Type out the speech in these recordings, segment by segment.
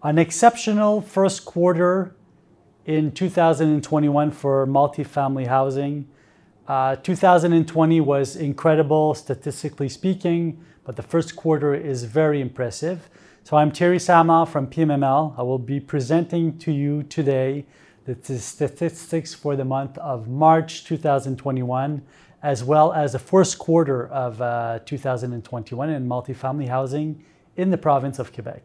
An exceptional first quarter in 2021 for multifamily housing. Uh, 2020 was incredible statistically speaking, but the first quarter is very impressive. So I'm Thierry Sama from PMML. I will be presenting to you today the statistics for the month of March 2021, as well as the first quarter of uh, 2021 in multifamily housing in the province of Quebec.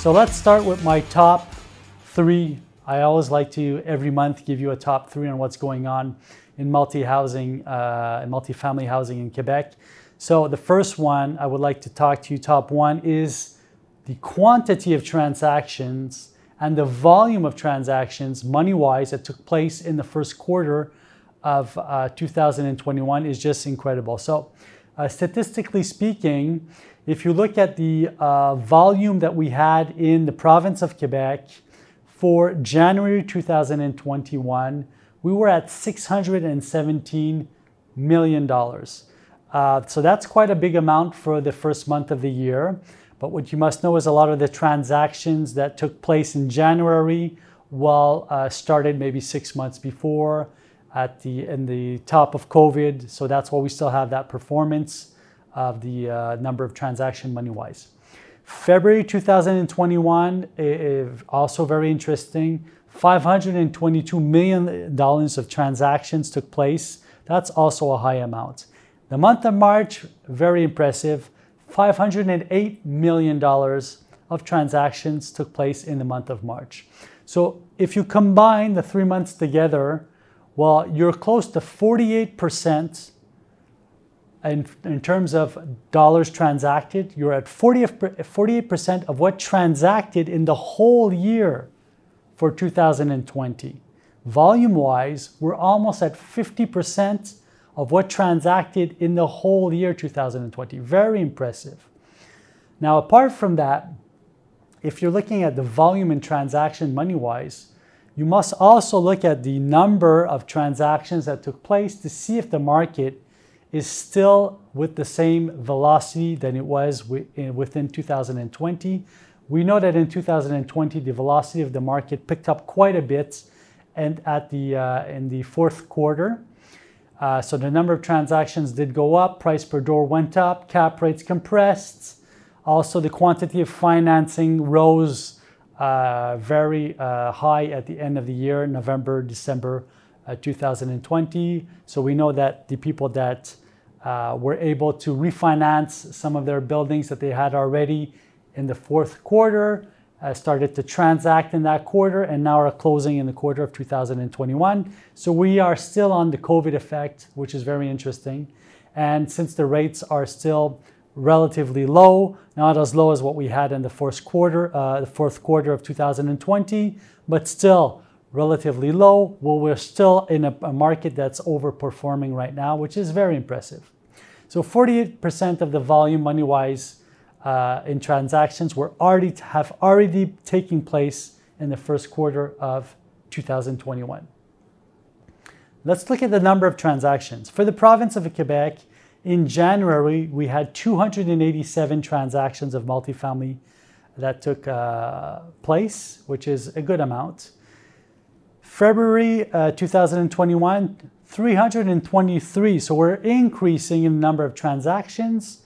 So let's start with my top three. I always like to every month give you a top three on what's going on in multi-housing uh, and multi-family housing in Quebec. So the first one I would like to talk to you, top one, is the quantity of transactions and the volume of transactions money-wise that took place in the first quarter of uh, 2021 is just incredible. So uh, statistically speaking, if you look at the uh, volume that we had in the province of Quebec for January 2021, we were at $617 million. Uh, so that's quite a big amount for the first month of the year. But what you must know is a lot of the transactions that took place in January well uh, started maybe six months before at the in the top of COVID. So that's why we still have that performance of the uh, number of transaction money wise. February 2021 is also very interesting. 522 million dollars of transactions took place. That's also a high amount. The month of March, very impressive. 508 million dollars of transactions took place in the month of March. So if you combine the three months together, well, you're close to 48% in, in terms of dollars transacted, you're at 40, 48% of what transacted in the whole year for 2020. Volume wise, we're almost at 50% of what transacted in the whole year 2020. Very impressive. Now, apart from that, if you're looking at the volume and transaction money wise, you must also look at the number of transactions that took place to see if the market is still with the same velocity than it was within 2020. We know that in 2020, the velocity of the market picked up quite a bit and at the, uh, in the fourth quarter. Uh, so the number of transactions did go up, price per door went up, cap rates compressed. Also, the quantity of financing rose uh, very uh, high at the end of the year, November, December uh, 2020. So we know that the people that uh, were able to refinance some of their buildings that they had already in the fourth quarter, uh, started to transact in that quarter, and now are closing in the quarter of 2021. So we are still on the COVID effect, which is very interesting. And since the rates are still relatively low, not as low as what we had in the first quarter, uh, the fourth quarter of 2020, but still relatively low. Well, we're still in a, a market that's overperforming right now, which is very impressive. So 48% of the volume money-wise uh, in transactions were already have already taken place in the first quarter of 2021. Let's look at the number of transactions. For the province of Quebec, in January, we had 287 transactions of multifamily that took uh, place, which is a good amount. February uh, 2021, 323. So we're increasing in the number of transactions.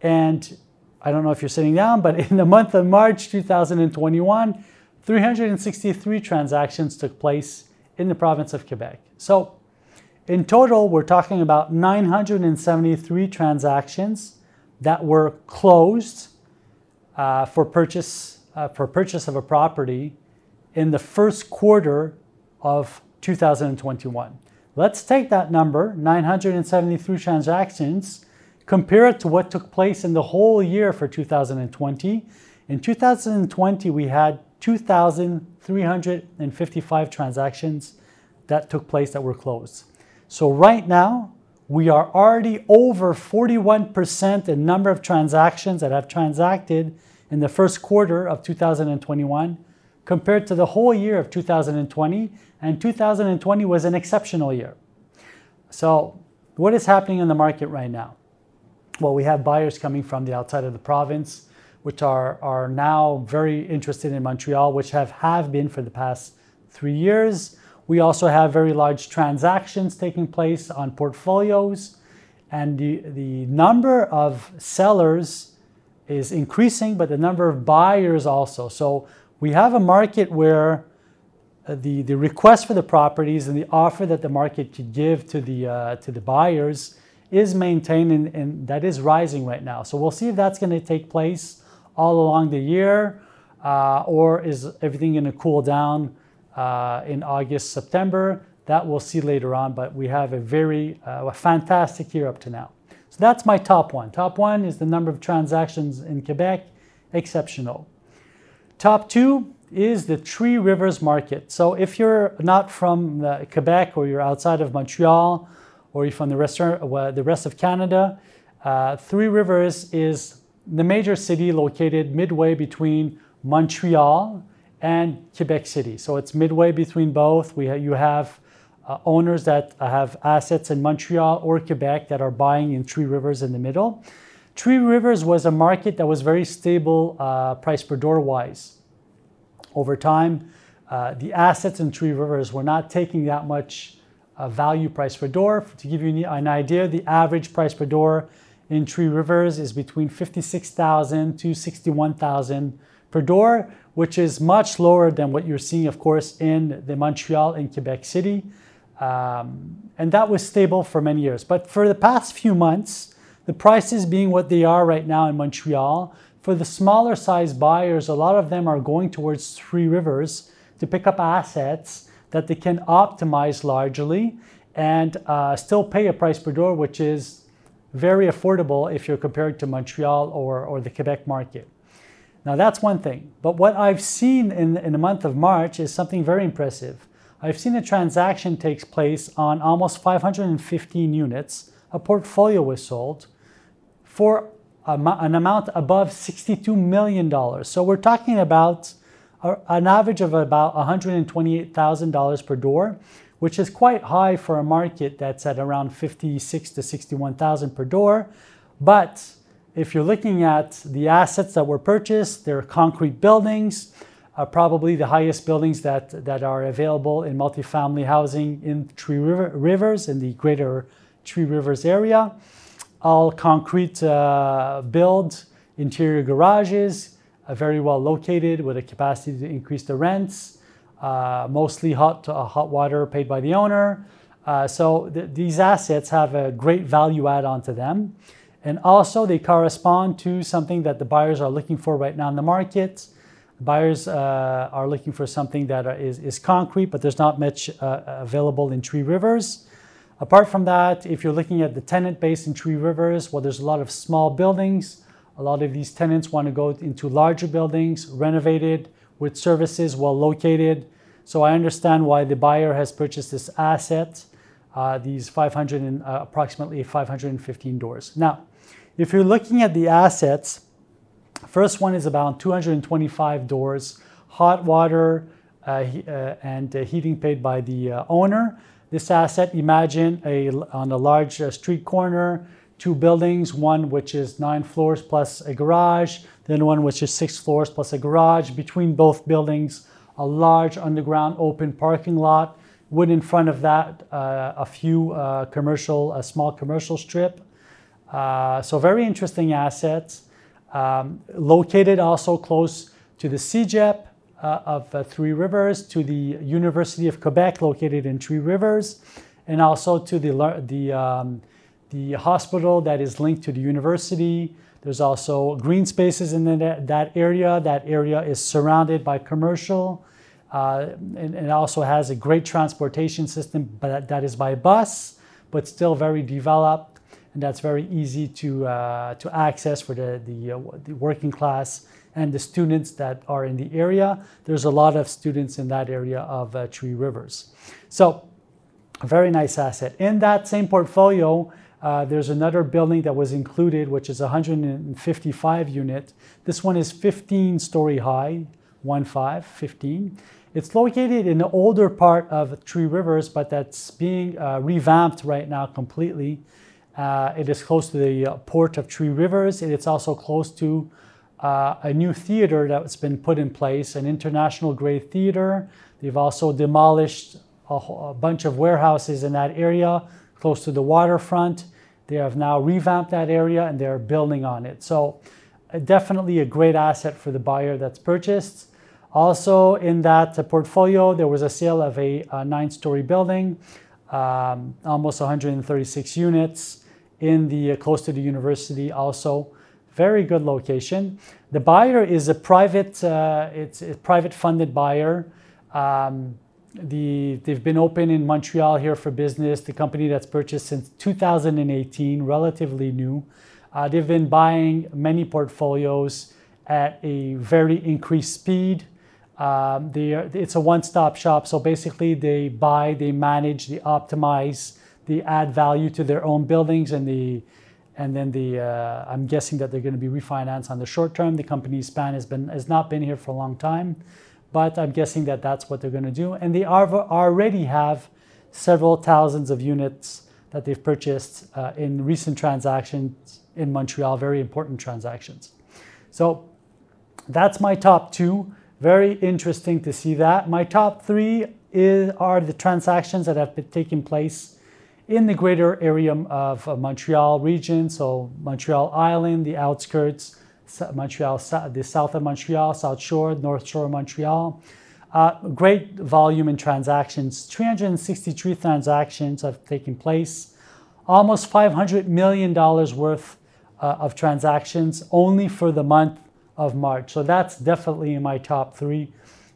And I don't know if you're sitting down, but in the month of March 2021, 363 transactions took place in the province of Quebec. So in total, we're talking about 973 transactions that were closed uh, for purchase uh, for purchase of a property in the first quarter of 2021. Let's take that number, 973 transactions, compare it to what took place in the whole year for 2020. In 2020, we had 2,355 transactions that took place that were closed. So right now, we are already over 41% in number of transactions that have transacted in the first quarter of 2021 compared to the whole year of 2020, and 2020 was an exceptional year. So, what is happening in the market right now? Well, we have buyers coming from the outside of the province, which are, are now very interested in Montreal, which have, have been for the past three years. We also have very large transactions taking place on portfolios, and the, the number of sellers is increasing, but the number of buyers also. So we have a market where uh, the, the request for the properties and the offer that the market could give to the, uh, to the buyers is maintained and, and, that is rising right now. So we'll see if that's going to take place all along the year uh, or is everything going to cool down uh, in August, September. That we'll see later on, but we have a very uh, a fantastic year up to now. So that's my top one. Top one is the number of transactions in Quebec, exceptional. Top two is the Three Rivers market. So if you're not from uh, Quebec or you're outside of Montreal or you're from the rest, uh, the rest of Canada, uh, Three Rivers is the major city located midway between Montreal and Quebec City. So it's midway between both. We ha you have uh, owners that have assets in Montreal or Quebec that are buying in Three Rivers in the middle. Three Rivers was a market that was very stable uh, price per door wise. Over time, uh, the assets in Three Rivers were not taking that much uh, value price per door. To give you an idea, the average price per door in Three Rivers is between 56,000 to 61,000 per door, which is much lower than what you're seeing, of course, in the Montreal and Quebec City. Um, and that was stable for many years. But for the past few months, the prices being what they are right now in Montreal, for the smaller size buyers, a lot of them are going towards Three Rivers to pick up assets that they can optimize largely and uh, still pay a price per door, which is very affordable if you're compared to Montreal or, or the Quebec market. Now, that's one thing. But what I've seen in, in the month of March is something very impressive. I've seen a transaction takes place on almost 515 units. A portfolio was sold for an amount above $62 million. So we're talking about an average of about $128,000 per door, which is quite high for a market that's at around 56 to 61,000 per door. But if you're looking at the assets that were purchased, they're concrete buildings, uh, probably the highest buildings that, that are available in multifamily housing in Three River, Rivers, in the greater Three Rivers area all concrete uh, build, interior garages, uh, very well located with a capacity to increase the rents, uh, mostly hot, uh, hot water paid by the owner. Uh, so th these assets have a great value add onto them. And also they correspond to something that the buyers are looking for right now in the market. Buyers uh, are looking for something that is, is concrete, but there's not much available in Tree Rivers. Apart from that, if you're looking at the tenant base in Tree Rivers, well, there's a lot of small buildings. A lot of these tenants want to go into larger buildings, renovated, with services well located. So I understand why the buyer has purchased this asset, uh, these 500 and, uh, approximately 515 doors. Now, if you're looking at the assets, first one is about 225 doors, hot water uh, uh and uh, heating paid by the uh, owner. This asset, imagine a, on a large uh, street corner, two buildings, one which is nine floors plus a garage, then one which is six floors plus a garage. Between both buildings, a large underground open parking lot. With in front of that, uh, a few commercial, a small commercial strip. Uh, so very interesting assets. Um, located also close to the CEGEP, uh, of uh, Three Rivers to the University of Quebec located in Three Rivers and also to the, the, um, the hospital that is linked to the university. There's also green spaces in the, that area. That area is surrounded by commercial uh, and, it also has a great transportation system but that is by bus, but still very developed and that's very easy to, uh, to access for the, the, uh, the working class and the students that are in the area. There's a lot of students in that area of uh, Three Rivers. So, a very nice asset. In that same portfolio, Uh, there's another building that was included, which is 155 unit. This one is 15 story high, 1 5, 15. It's located in the older part of Tree Rivers, but that's being uh, revamped right now completely. Uh, it is close to the uh, port of Three Rivers. It's also close to uh, a new theater that's been put in place, an international grade theater. They've also demolished a, a bunch of warehouses in that area close to the waterfront. They have now revamped that area and they're building on it. So, uh, definitely a great asset for the buyer that's purchased. Also, in that portfolio, there was a sale of a, a nine story building, um, almost 136 units in the uh, close to the university, also. Very good location. The buyer is a private, uh, it's a private funded buyer. Um, the, they've been open in Montreal here for business. The company that's purchased since 2018, relatively new. Uh, they've been buying many portfolios at a very increased speed. Um, they are, it's a one-stop shop. So basically, they buy, they manage, they optimize, they add value to their own buildings, and the and then the uh, I'm guessing that they're going to be refinanced on the short term. The company's span has been has not been here for a long time, but I'm guessing that that's what they're going to do. And they are, already have several thousands of units that they've purchased uh, in recent transactions in Montreal, very important transactions. So that's my top two. Very interesting to see that. My top three is, are the transactions that have been taking place in the greater area of uh, Montreal region, so Montreal Island, the outskirts, Montreal, the south of Montreal, South Shore, North Shore of Montreal. Uh, great volume in transactions. 363 transactions have taken place. Almost $500 million worth uh, of transactions only for the month of March. So that's definitely in my top three.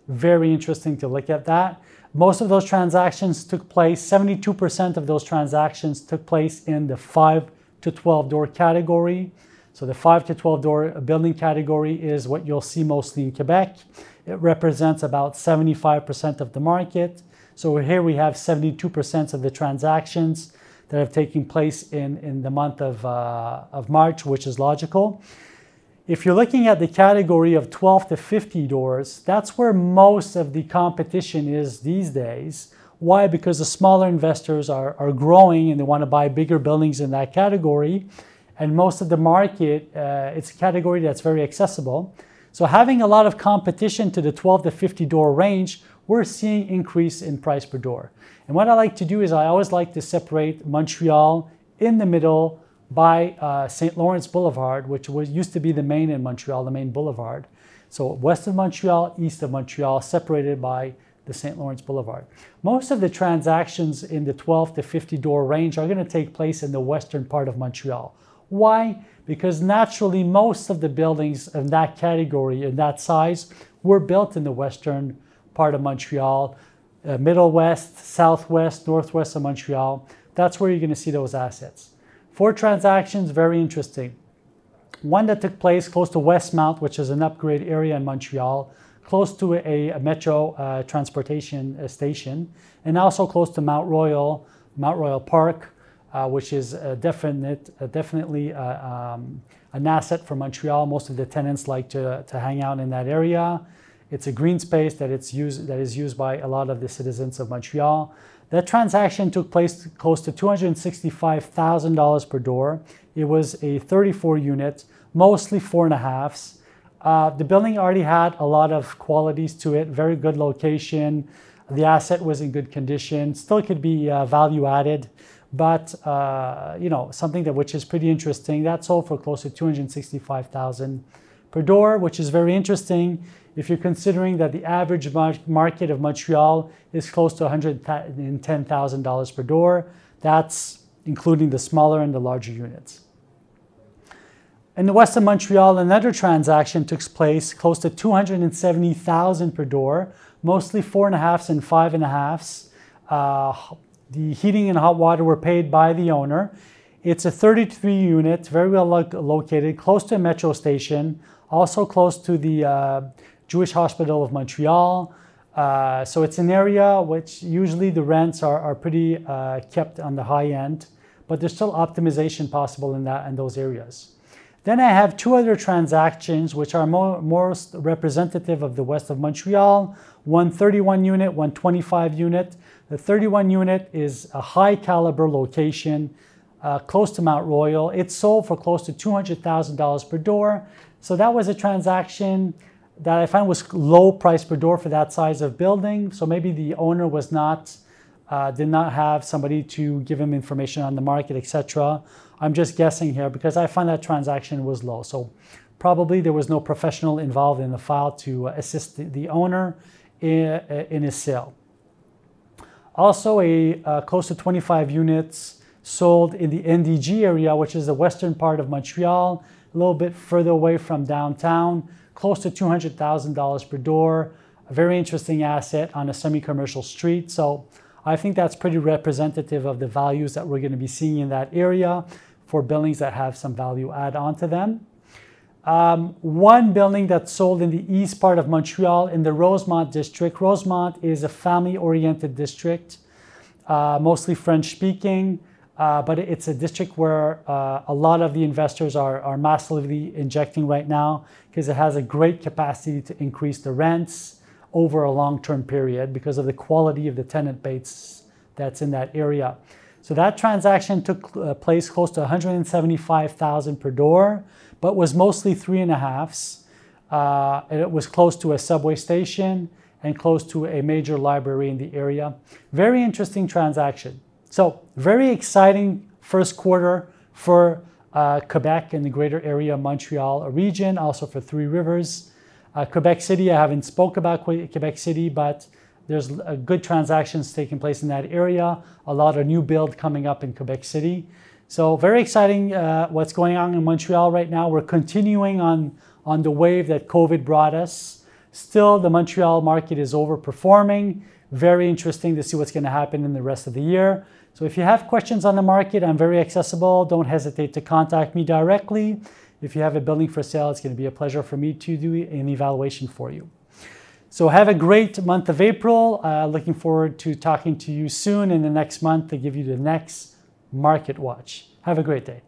Very interesting to look at that. Most of those transactions took place, 72% of those transactions took place in the 5 to 12 door category. So the 5 to 12 door building category is what you'll see mostly in Quebec. It represents about 75% of the market. So here we have 72% of the transactions that have taken place in, in the month of, uh, of March, which is logical. If you're looking at the category of 12 to 50 doors, that's where most of the competition is these days. Why? Because the smaller investors are, are growing and they want to buy bigger buildings in that category. And most of the market, uh, it's a category that's very accessible. So having a lot of competition to the 12 to 50 door range, we're seeing increase in price per door. And what I like to do is I always like to separate Montreal in the middle by uh, St. Lawrence Boulevard, which was used to be the main in Montreal, the main boulevard. So west of Montreal, east of Montreal, separated by the St. Lawrence Boulevard. Most of the transactions in the 12 to 50 door range are going to take place in the western part of Montreal. Why? Because naturally, most of the buildings in that category, in that size, were built in the western part of Montreal, uh, middle west, southwest, northwest of Montreal. That's where you're going to see those assets. Four transactions, very interesting. One that took place close to Westmount, which is an upgrade area in Montreal, close to a, a metro uh, transportation uh, station, and also close to Mount Royal, Mount Royal Park, uh, which is a definite, definitely uh, um, an asset for Montreal. Most of the tenants like to, to hang out in that area. It's a green space that, it's used, that is used by a lot of the citizens of Montreal. That transaction took place close to $265,000 per door. It was a 34 unit, mostly four and a halves. Uh, the building already had a lot of qualities to it, very good location. The asset was in good condition, still could be uh, value added, but uh, you know something that which is pretty interesting. That sold for close to 265,000 per door, which is very interesting if you're considering that the average market of Montreal is close to $110,000 per door, that's including the smaller and the larger units. In the west of Montreal, another transaction took place close to 270,000 per door, mostly four and a halfs and five and a halfs. Uh, the heating and hot water were paid by the owner. It's a 33 unit, very well lo located, close to a metro station, also close to the uh, Jewish Hospital of Montreal. Uh, so it's an area which usually the rents are, are pretty uh, kept on the high end, but there's still optimization possible in that in those areas. Then I have two other transactions which are more, most representative of the west of Montreal, one 31 unit, one 25 unit. The 31 unit is a high caliber location uh, close to Mount Royal. It sold for close to $200,000 per door. So that was a transaction that I found was low price per door for that size of building. So maybe the owner was not, uh, did not have somebody to give him information on the market, etc. I'm just guessing here because I find that transaction was low. So probably there was no professional involved in the file to assist the, owner in, in, his sale. Also, a uh, close to 25 units sold in the NDG area, which is the western part of Montreal, a little bit further away from downtown, close to $200,000 per door. A very interesting asset on a semi-commercial street. So I think that's pretty representative of the values that we're going to be seeing in that area for buildings that have some value add on to them. Um, one building that's sold in the east part of Montreal in the Rosemont district. Rosemont is a family-oriented district, uh, mostly French-speaking. Uh, but it's a district where uh, a lot of the investors are, are massively injecting right now because it has a great capacity to increase the rents over a long-term period because of the quality of the tenant base that's in that area. So that transaction took uh, place close to 175,000 per door, but was mostly three and a halfs. Uh, it was close to a subway station and close to a major library in the area. Very interesting transaction. So very exciting first quarter for uh, Quebec and the greater area Montreal region, also for Three Rivers. Uh, Quebec City, I haven't spoke about Quebec City, but there's good transactions taking place in that area. A lot of new build coming up in Quebec City. So very exciting uh, what's going on in Montreal right now. We're continuing on, on the wave that COVID brought us. Still, the Montreal market is overperforming. Very interesting to see what's going to happen in the rest of the year. So if you have questions on the market, I'm very accessible. Don't hesitate to contact me directly. If you have a building for sale, it's going to be a pleasure for me to do an evaluation for you. So have a great month of April. Uh, looking forward to talking to you soon in the next month to give you the next market watch. Have a great day.